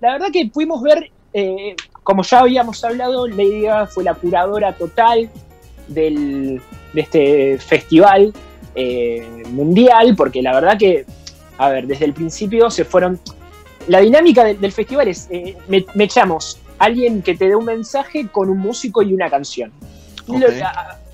la verdad que pudimos ver, eh, como ya habíamos hablado, Lady Gaga fue la curadora total del, de este festival eh, mundial, porque la verdad que, a ver, desde el principio se fueron... La dinámica del, del festival es, eh, me, me echamos alguien que te dé un mensaje con un músico y una canción.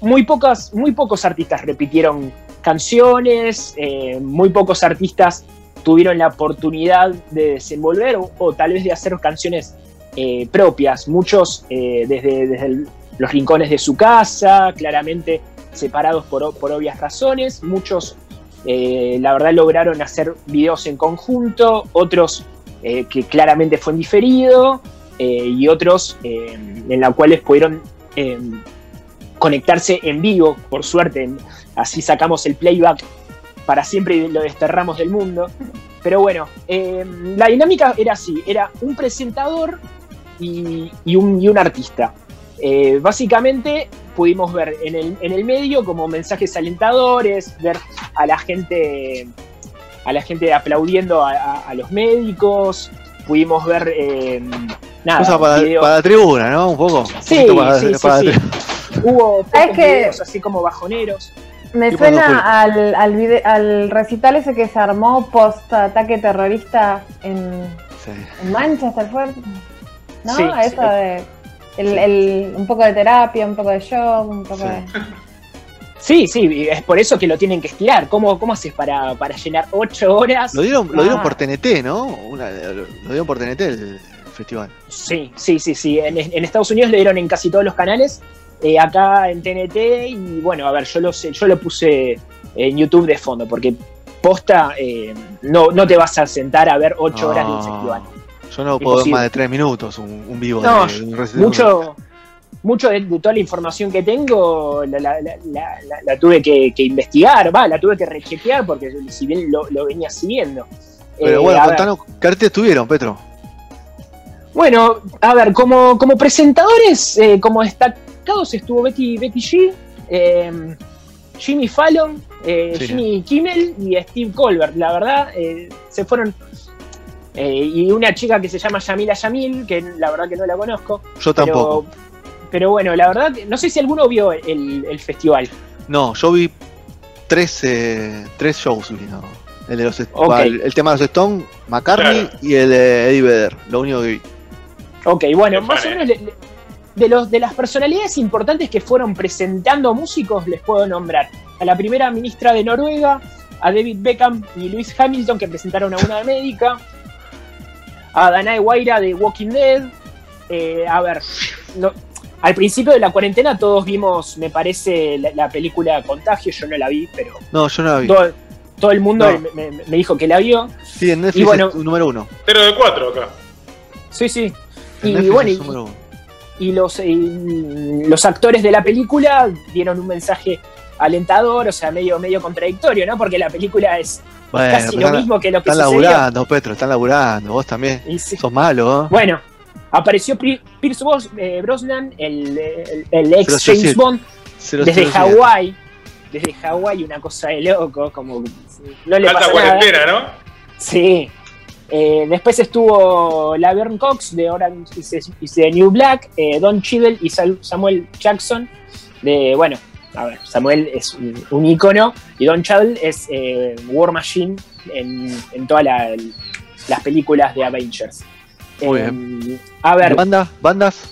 Muy, pocas, muy pocos artistas repitieron canciones, eh, muy pocos artistas tuvieron la oportunidad de desenvolver o, tal vez de hacer canciones eh, propias. Muchos eh, desde, desde los rincones de su casa, claramente separados por, por obvias razones. Muchos, eh, la verdad, lograron hacer videos en conjunto, otros que claramente fue en diferido y otros en la cuales pudieron conectarse en vivo, por suerte. Así sacamos el playback para siempre y lo desterramos del mundo. Pero bueno, eh, la dinámica era así, era un presentador y, y un, y un artista. Eh, básicamente pudimos ver en el, en el medio como mensajes alentadores, ver a la gente, a la gente aplaudiendo a, a- a los médicos, pudimos ver eh, nada, Cosa para, la tribuna, ¿no? Un poco. Sí, para, sí, sí, para sí. la tri- Hubo videos así como bajoneros. Me suena al, al, vide- al recital ese que se armó post ataque terrorista en, Sí. en Manchester, ¿fue? ¿No? Sí, Eso sí. de. El, Sí. el- un poco de terapia, un poco de show, un poco Sí. de. Sí, sí, es por eso que lo tienen que estirar. ¿Cómo, cómo haces para, para llenar ocho horas? Lo dieron, lo dieron Ah. por TNT, ¿no? Una- lo dieron por TNT el festival. Sí, sí, sí, sí. En, en Estados Unidos le dieron en casi todos los canales. Eh, acá en TNT y bueno, a ver, yo lo sé, yo lo puse en YouTube de fondo porque posta eh, no, no te vas a sentar a ver ocho horas de un festival. Yo no puedo ver más de tres minutos un, un vivo No, de, un. Mucho, mucho de, de toda la información que tengo la, la- la- la- la- la tuve que, que investigar, va, la tuve que rechequear porque si bien lo, lo venía siguiendo. Pero Eh, bueno, contanos, ¿qué artistas tuvieron, Petro? Bueno, a ver, como, como presentadores, eh, como estuvo Betty, Betty G, eh, Jimmy Fallon, eh, Sí. Jimmy Kimmel y Steve Colbert. La verdad, eh, se fueron. eh, y una chica que se llama Yamila Yamil, que la verdad que no la conozco. Yo tampoco. Pero, pero bueno, la verdad, no sé si alguno vio el, el festival. No, yo vi tres, eh, tres shows, no. El, de los, el, el tema de los Stones, McCartney Claro. y el de Eddie Vedder. Lo único que vi. Ok, bueno, Qué más o menos de, de los, de las personalidades importantes que fueron presentando músicos, les puedo nombrar a la primera ministra de Noruega, a David Beckham y Luis Hamilton, que presentaron a una médica, a Danae Guaira de Walking Dead. eh, a ver, no- al principio de la cuarentena todos vimos, me parece, la, la película Contagio, yo no la vi, pero No, yo no la vi. todo, todo el mundo No. me, me- me dijo que la vio. Sí, en Netflix Y bueno- es número uno. 0 de 4 acá. Sí, sí. En Y Netflix bueno, es y- los, y los actores de la película dieron un mensaje alentador, o sea, medio, medio contradictorio, ¿no? Porque la película es Bueno, casi lo están, mismo que lo que están sucedió. laburando, Petro, están laburando. Vos también. Sí. Sos malo, ¿eh? Bueno, apareció Pi- Pierce eh, Brosnan, el, el- el ex 007. James Bond, desde. Hawái. Desde Hawái, una cosa de loco, como no le Alta pasa nada. cuarentena, ¿no? Sí. Eh, después estuvo Laverne Cox de Orange is, the- New Black, eh, Don Cheadle y Samuel Jackson de, bueno, a ver, Samuel es un, un ícono y Don Cheadle es eh, War Machine en, en todas la- las películas de Avengers. Muy Eh, A ver, ¿Bandas? ¿Bandas?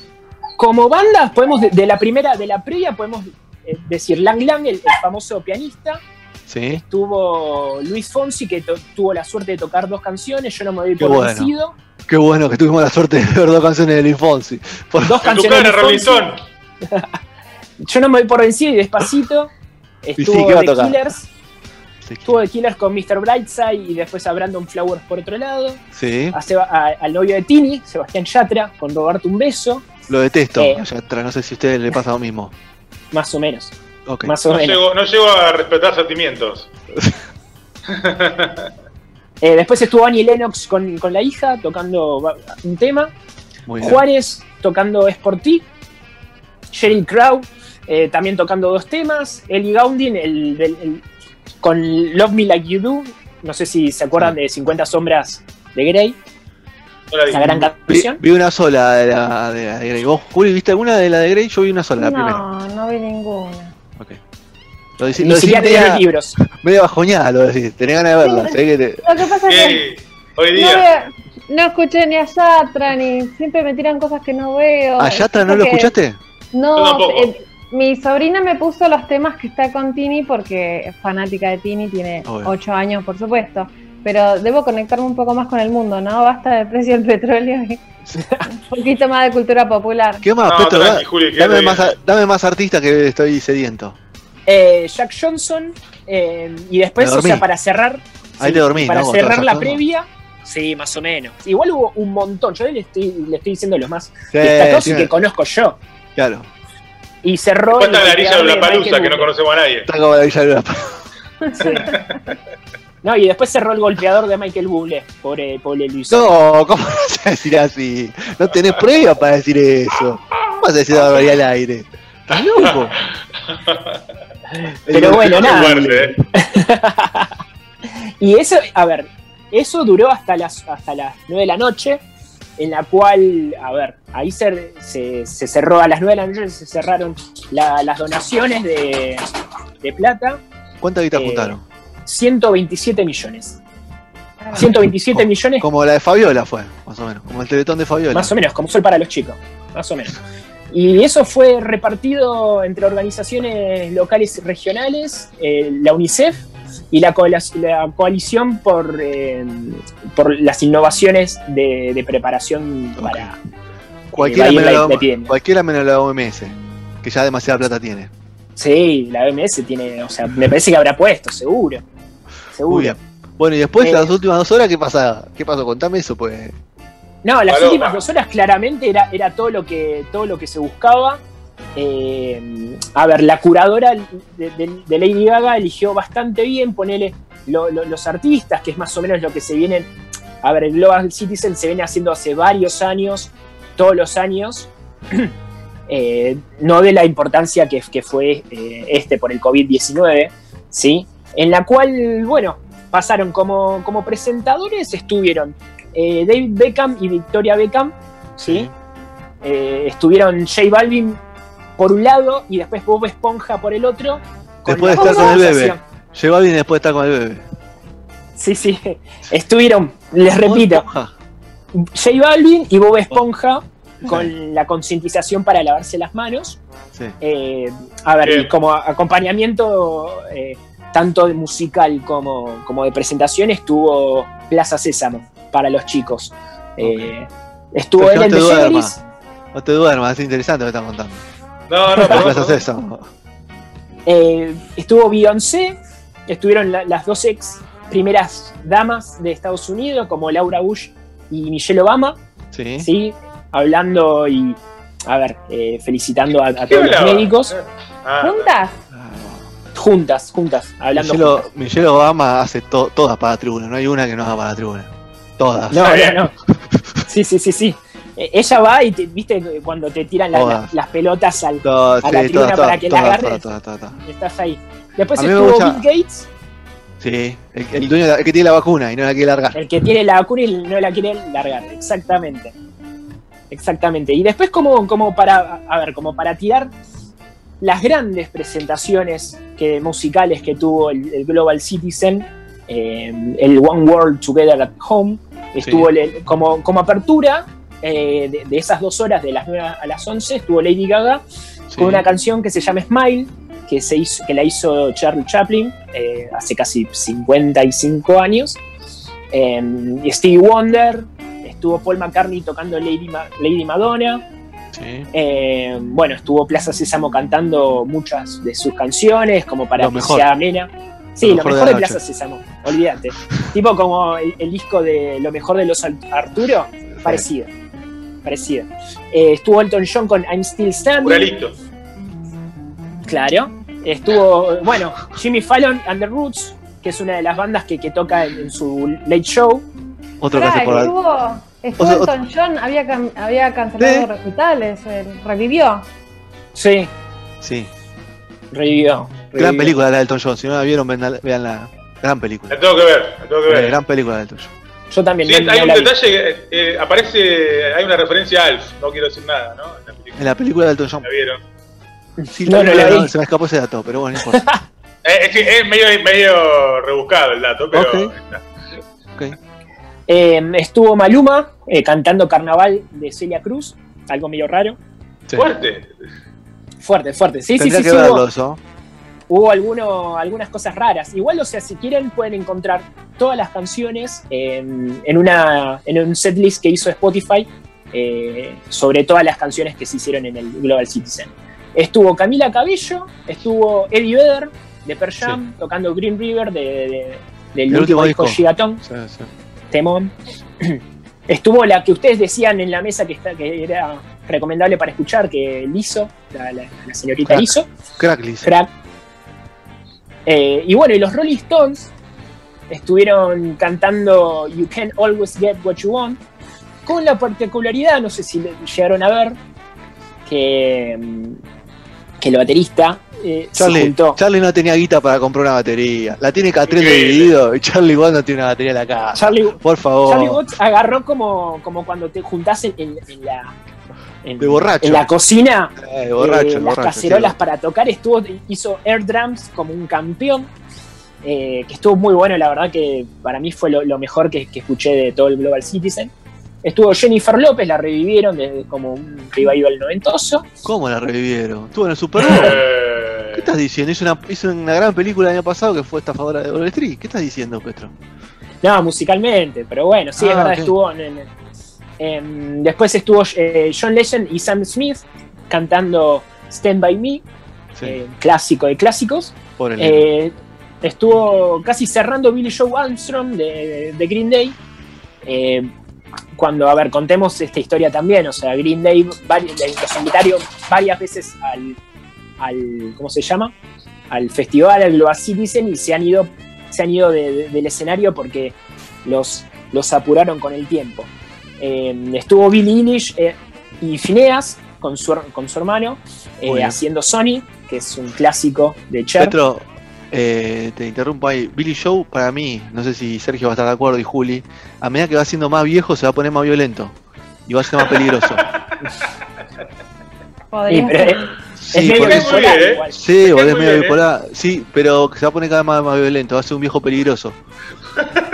como bandas, podemos, de, de la primera, de la previa, podemos decir Lang Lang, el, el famoso pianista, Sí. Tuvo Luis Fonsi, que tuvo la suerte de tocar dos canciones. Yo no me doy por bueno. vencido. Qué bueno que tuvimos la suerte de ver dos canciones de Luis Fonsi. Por- Dos canciones de Luis Fonsi. Robinson. Yo no me doy por vencido y despacito. Estuvo sí, ¿qué va a The? Killers. Estuvo The Killers con Mr. Brightside y después a Brandon Flowers por otro lado. Sí, A Seba- a- al novio de Tini, Sebastián Yatra, con Roberto Un Beso. lo detesto. Eh. Ya atrás, no sé si a ustedes le pasa lo mismo. Más o menos. Más o No menos. llego, no llego a respetar sentimientos. Eh, después estuvo Annie Lennox con, con la hija tocando un tema. Muy bien. Juárez tocando Es por ti. Sheryl Crow eh, también tocando dos temas. Ellie Goulding el, del- el- con Love Me Like You Do. No sé si se acuerdan de 50 Sombras de Grey. No la vi. esa gran canción. vi una sola de la de, la de Grey. ¿Vos, Juli, viste alguna de la de Grey? Yo vi una sola, la primera. No, no vi ninguna. Lo decí, Ni siquiera los libros. media bajoñada, lo decís. Tenés ganas de verla. Sí. sé que te- Lo que pasa es que. Hoy no, día. no escuché ni a Yatra, ni siempre me tiran cosas que no veo. ¿A Yatra no lo escuchaste? No, eh, mi sobrina me puso los temas que está con Tini porque es fanática de Tini, tiene Obvio. 8 años, por supuesto. Pero debo conectarme un poco más con el mundo, ¿no? Basta del precio del petróleo y un poquito más de cultura popular. ¿Qué más, No, Petro? tranqui, Da- Juli, quédate dame, más, dame más artistas que estoy sediento. Eh, Jack Johnson. eh, y después, o sea, para cerrar. Ahí te dormí, Para ¿no? Cerrar la previa. Sí, más o menos. Igual hubo un montón. Yo le estoy, le estoy diciendo los más Sí, destacados sí, y que conozco yo. Claro. Y cerró. Cuenta el la arilla de la palusa que no conocemos a nadie. Está como la Villa de la- Sí. No, y después cerró el golpeador de Michael Bublé. Pobre, pobre Luis. No, ¿cómo vas a decir así? No tenés pruebas para decir eso. ¿Cómo vas a decir la barbaridad al aire? ¿Estás loco? Pero bueno, nada. ¿eh? Y eso, a ver, eso duró hasta las, hasta las 9 de la noche, en la cual, a ver, ahí se, se, se cerró a las 9 de la noche, se cerraron la- las donaciones de, de plata, ¿Cuánta guita Eh, juntaron? 127 millones. 127 Como- millones, Como la de Fabiola fue, más o menos. Como el teletón de Fabiola. más o menos, como sol para los chicos, más o menos. Y eso fue repartido entre organizaciones locales y regionales, eh, la UNICEF y la, coalición por, eh, por las innovaciones de, de preparación para Cualquiera, Eh, va a ir menos la- cualquiera menos la OMS, que ya demasiada plata tiene. sí la OMS tiene o sea me parece que habrá puesto seguro seguro. Bueno, y después, Eh, las últimas dos horas, ¿qué pasa? ¿Qué pasó? Contame eso, pues. No las Paloma. últimas dos horas claramente era, era todo lo que todo lo que se buscaba Eh, a ver la curadora de, de- de Lady Gaga eligió bastante bien ponele lo- lo- los artistas que es más o menos lo que se vienen a ver el Global Citizen se viene haciendo hace varios años todos los años eh, no de la importancia que, que fue eh, este por el COVID-19, ¿sí? En la cual, bueno, pasaron como, como presentadores, estuvieron eh, David Beckham y Victoria Beckham, ¿sí? Eh, estuvieron J Balvin por un lado y después Bob Esponja por el otro. Después de estar con el bebé. conversación. Llegó alguien después de estar con el bebé. Sí, sí. Estuvieron, les repito, J Balvin y Bob Esponja con la concientización para lavarse las manos. Sí. Eh, a ver, Bien. como acompañamiento eh, tanto de musical como, como de presentación estuvo Plaza Sésamo para los chicos. Eh, estuvo Pero Ellen no te DeGeneres, No te duermas, es interesante lo que estás contando. No, no, ¿Qué pero a hacer eso? eh, estuvo Beyoncé, estuvieron la- las dos ex primeras damas de Estados Unidos como Laura Bush y Michelle Obama. Sí. ¿sí? Hablando y, a ver, eh, felicitando a, a ¿Qué todos los hablaba? médicos, Ah, ¿Juntas? juntas, juntas, hablando Michelle, juntas. Michelle Obama hace to- todas para la tribuna, no hay una que no haga para la tribuna. Todas. No, no, no. Sí, sí, sí, sí. Eh, ella va y, te- viste, cuando te tiran la- la- las pelotas al... Todas, a la sí, tribuna todas, para todas, que la todas, agarres. todas, todas, todas, todas. Estás ahí. Después estuvo gusta- Bill Gates, Sí, el, el dueño, de la- el que tiene la vacuna y no la quiere largar. el que tiene la vacuna y no la quiere largar. Exactamente. Exactamente. Y después como, como para, a ver, como para tirar las grandes presentaciones que, musicales que tuvo el, el Global Citizen, eh, el One World Together at Home, estuvo Sí. el- como, como apertura eh, de, de esas dos horas, de las 9 a las 11, estuvo Lady Gaga Sí. con una canción que se llama Smile, que, se hizo, que la hizo Charlie Chaplin eh, hace casi 55 años. Eh, y Stevie Wonder, estuvo Paul McCartney tocando Lady, Ma- Lady Madonna. Sí. Eh, bueno, estuvo Plaza Sésamo cantando muchas de sus canciones, como para Lo que mejor. sea amena. Sí, Lo lo mejor de de, la Plaza. Sésamo, olvídate. tipo como el, el disco de Lo mejor de los Ar- Arturo, parecido. Parecido. Eh, estuvo Elton John con I'm Still Standing. Muralito. Claro. Estuvo, bueno, Jimmy Fallon and the Roots, que es una de las bandas que, que toca en, en su late show. Otro que Pará, hace por la- estuvo, estuvo O sea, Elton John, había, cam- había cancelado recitales, eh, revivió. Sí, Sí. revivió. Gran película la de Elton John. Si no la vieron, vean la, vean la- gran película. La tengo que ver, la tengo que Eh, ver. gran película de Elton John. Yo también. Sí, no- hay no un la vi. detalle, eh, aparece, hay una referencia a Alf, no quiero decir nada, ¿no? En la película. En la película de Elton John. ¿La vieron? Sí, No, no la vi. se me escapó ese dato, pero bueno, no importa. Eh, es, que es medio, medio rebuscado el dato, pero Ok. está. Ok. Eh, estuvo Maluma eh, cantando Carnaval de Celia Cruz, algo medio raro. Sí. fuerte. Fuerte, fuerte. Sí, sí, Tendría sí, que sí, verlo hubo, eso. Hubo alguno- algunas cosas raras. Igual, o sea, si quieren pueden encontrar todas las canciones en, en una, en un setlist que hizo Spotify eh, sobre todas las canciones que se hicieron en el Global Citizen. Estuvo Camila Cabello, estuvo Eddie Vedder de Pearl Jam tocando Green River de, de- del El último disco disco. Gigatón. Sí, sí. Temón. Estuvo la que ustedes decían en la mesa que, está, que era recomendable para escuchar, que Lizo, la, la- la señorita Crack. Lizo, Cracklis. crack. Eh, y bueno, y los Rolling Stones estuvieron cantando You Can Always Get What You Want, con la particularidad, no sé si lo llegaron a ver, que, mm, que el baterista eh, se Charlie, juntó. Charlie no tenía guita para comprar una batería. La tiene Catrell Increíble. dividido y Charlie igual no tiene una batería en la casa. Charlie, Por favor. Charlie Watts agarró como, como cuando te juntás en, en- en la. En- De borracho. En la cocina, Eh, borracho, eh, las borracho, cacerolas sí. para tocar, estuvo, hizo air drums como un campeón, eh, que estuvo muy bueno, la verdad que para mí fue lo, lo mejor que, que escuché de todo el Global Citizen. Estuvo Jennifer López, la revivieron de, como un revival noventoso. ¿Cómo la revivieron? Estuvo en el Super Bowl. Eh, ¿Qué estás diciendo? Hizo una, hizo una gran película el año pasado que fue estafadora de Wall Street. ¿Qué estás diciendo, Petro? No, musicalmente, pero bueno, sí, es Ah, verdad, estuvo en, en- em, después estuvo eh, John Legend y Sam Smith cantando Stand By Me, Sí, eh, clásico de clásicos. Eh, estuvo casi cerrando Billy Joe Armstrong de, de Green Day. Cuando, a ver, contemos esta historia también. O sea, Green Day vari- los invitaron varias veces al, al. ¿Cómo se llama? Al festival, al Global Citizen, y se han ido, se han ido de- de- del escenario porque los, los apuraron con el tiempo. Eh, estuvo Billy Eilish eh, y Phineas con su, con su hermano eh, haciendo Sony, que es un clásico de Cher. Petro, eh, te interrumpo ahí. Billy Joe, para mí, no sé si Sergio va a estar de acuerdo y Juli, a medida que va siendo más viejo se va a poner más violento y va a ser más peligroso. Sí, pero es, Sí, es medio porque- muy bipolar bien, ¿eh? igual. Sí, bipolar. Sí, pero que se va a poner cada vez más, más violento. Va a ser un viejo peligroso.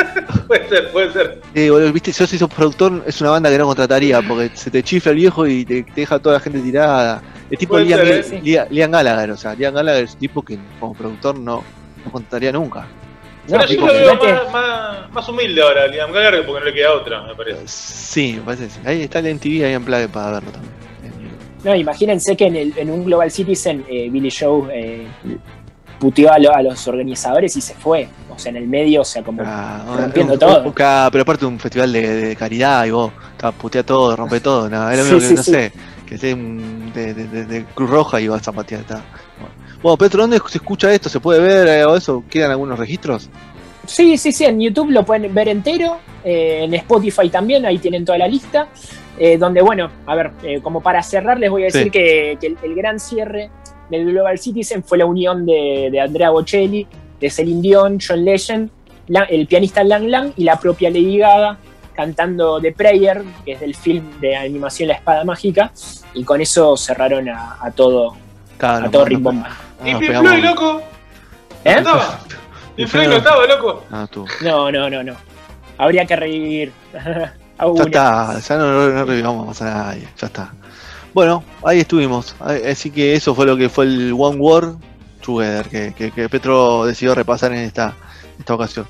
puede ser, puede ser. Sí, boludo, viste, si soy productor, es una banda que no contrataría porque se te chifla el viejo y te, te deja a toda la gente tirada. Es tipo Liam, ser, ¿eh? Liam- Liam Gallagher, o sea, Liam Gallagher es un tipo que como productor no, no contrataría nunca. No, Pero yo lo veo más, más, más humilde ahora, Liam Gallagher, porque no le queda otra, me parece. Sí, me parece sí. Ahí está el MTV ahí en Plague para verlo también. no, imagínense que en, el- en un Global Citizen eh, Billy Joe eh, puteó a, lo- a los organizadores y se fue. O sea, en el medio, o sea, como Ah, rompiendo un- todo. un- pero aparte un festival de, de caridad y vos putea todo, rompe todo, nada, lo Sí, sí, no sí. sé, que esté de, de- de- de Cruz Roja y vas a patear. ta. Bueno, Petro, ¿dónde se escucha esto? ¿Se puede ver eh, o eso? ¿Quedan algunos registros? Sí, sí, sí, en YouTube lo pueden ver entero, eh, en Spotify también, ahí tienen toda la lista, eh, donde, bueno, a ver, eh, como para cerrar les voy a decir Sí. que, que el, el gran cierre del Global Citizen fue la unión de, de Andrea Bocelli, de Celine Dion, John Legend, la- el pianista Lang Lang y la propia Lady Gaga cantando The Prayer, que es del film de animación La Espada Mágica, y con eso cerraron a, a todo, Claro, a todo. ¿Y no, Pink Floyd, loco? ¿Eh? ¿No estaba? Pink Floyd no estaba, loco. No, tú. No, no, no, no. Habría que revivir Ya está, ya no, no, no revivamos más a nadie, ya está. Bueno, ahí estuvimos. Así que eso fue lo que fue el One War Together que, que, que Petro decidió repasar en esta, esta ocasión.